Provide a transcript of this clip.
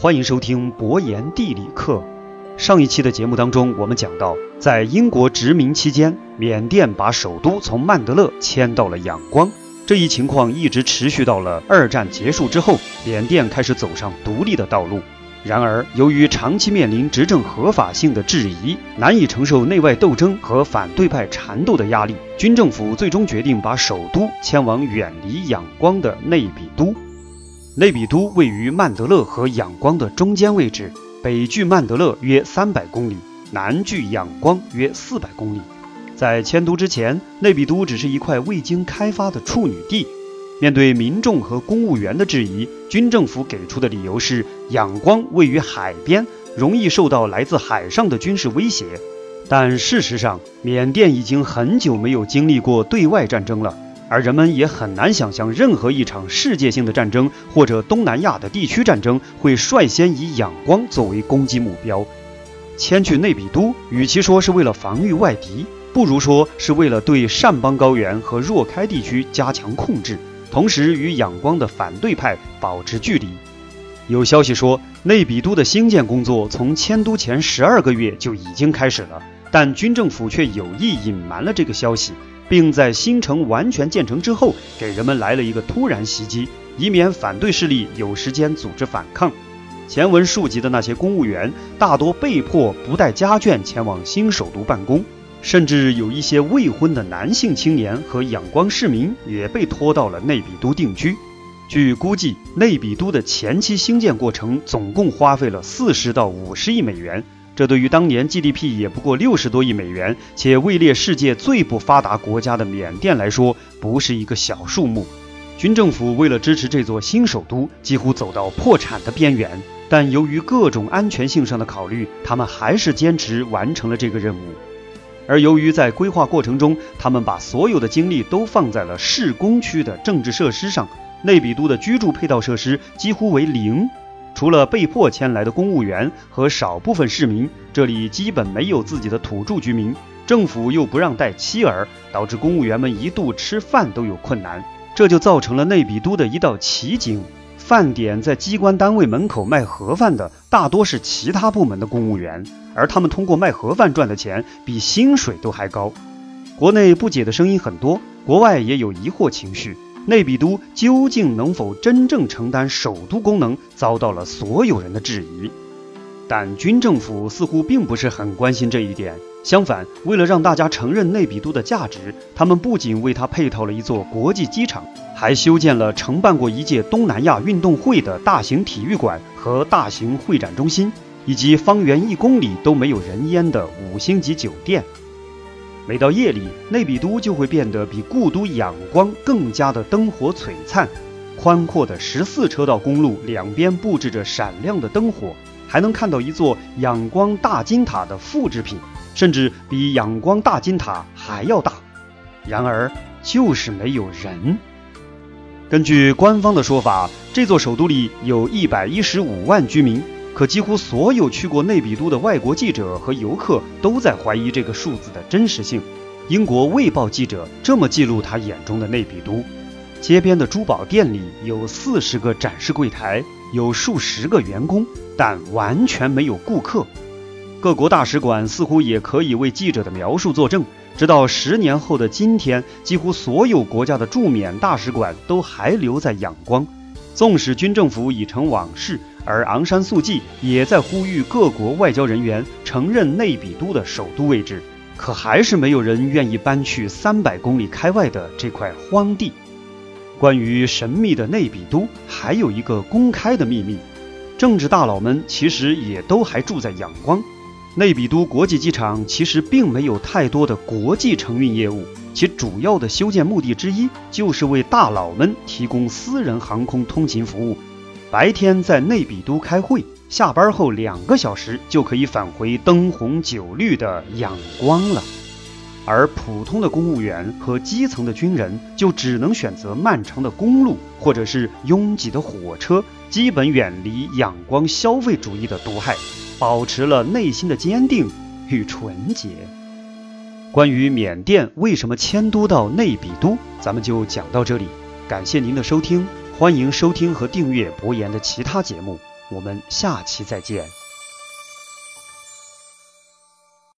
欢迎收听博言地理课。上一期的节目当中，我们讲到，在英国殖民期间，缅甸把首都从曼德勒迁到了仰光。这一情况一直持续到了二战结束之后，缅甸开始走上独立的道路。然而，由于长期面临执政合法性的质疑，难以承受内外斗争和反对派缠斗的压力，军政府最终决定把首都迁往远离仰光的内比都。内比都位于曼德勒和仰光的中间位置，北距曼德勒约三百公里，南距仰光约四百公里。在迁都之前，内比都只是一块未经开发的处女地。面对民众和公务员的质疑，军政府给出的理由是仰光位于海边，容易受到来自海上的军事威胁。但事实上，缅甸已经很久没有经历过对外战争了。而人们也很难想象，任何一场世界性的战争或者东南亚的地区战争会率先以仰光作为攻击目标。迁去内比都，与其说是为了防御外敌，不如说是为了对善邦高原和若开地区加强控制，同时与仰光的反对派保持距离。有消息说，内比都的兴建工作从迁都前十二个月就已经开始了，但军政府却有意隐瞒了这个消息。并在新城完全建成之后，给人们来了一个突然袭击，以免反对势力有时间组织反抗。前文述及的那些公务员大多被迫不带家眷前往新首都办公，甚至有一些未婚的男性青年和仰光市民也被拖到了内比都定居。据估计，内比都的前期兴建过程总共花费了四十到五十亿美元。这对于当年 GDP 也不过六十多亿美元，且位列世界最不发达国家的缅甸来说，不是一个小数目。军政府为了支持这座新首都，几乎走到破产的边缘。但由于各种安全性上的考虑，他们还是坚持完成了这个任务。而由于在规划过程中，他们把所有的精力都放在了市工区的政治设施上，内比都的居住配套设施几乎为零。除了被迫迁来的公务员和少部分市民，这里基本没有自己的土著居民。政府又不让带妻儿，导致公务员们一度吃饭都有困难。这就造成了内比都的一道奇景：饭点在机关单位门口卖盒饭的，大多是其他部门的公务员，而他们通过卖盒饭赚的钱比薪水都还高。国内不解的声音很多，国外也有疑惑情绪。内比都究竟能否真正承担首都功能，遭到了所有人的质疑。但军政府似乎并不是很关心这一点，相反，为了让大家承认内比都的价值，他们不仅为它配套了一座国际机场，还修建了承办过一届东南亚运动会的大型体育馆和大型会展中心，以及方圆一公里都没有人烟的五星级酒店。每到夜里，内比都就会变得比故都仰光更加的灯火璀璨。宽阔的十四车道公路两边布置着闪亮的灯火，还能看到一座仰光大金塔的复制品，甚至比仰光大金塔还要大。然而，就是没有人。根据官方的说法，这座首都里有一百一十五万居民。可几乎所有去过内比都的外国记者和游客都在怀疑这个数字的真实性。英国《卫报》记者这么记录他眼中的内比都：街边的珠宝店里有四十个展示柜台，有数十个员工，但完全没有顾客。各国大使馆似乎也可以为记者的描述作证。直到十年后的今天，几乎所有国家的驻缅大使馆都还留在仰光，纵使军政府已成往事。而昂山素季也在呼吁各国外交人员承认内比都的首都位置，可还是没有人愿意搬去三百公里开外的这块荒地。关于神秘的内比都，还有一个公开的秘密：政治大佬们其实也都还住在仰光。内比都国际机场其实并没有太多的国际承运业务，其主要的修建目的之一就是为大佬们提供私人航空通勤服务。白天在内比都开会，下班后两个小时就可以返回灯红酒绿的仰光了。而普通的公务员和基层的军人就只能选择漫长的公路或者是拥挤的火车，基本远离仰光消费主义的毒害，保持了内心的坚定与纯洁。关于缅甸为什么迁都到内比都，咱们就讲到这里。感谢您的收听。欢迎收听和订阅博言的其他节目。我们下期再见。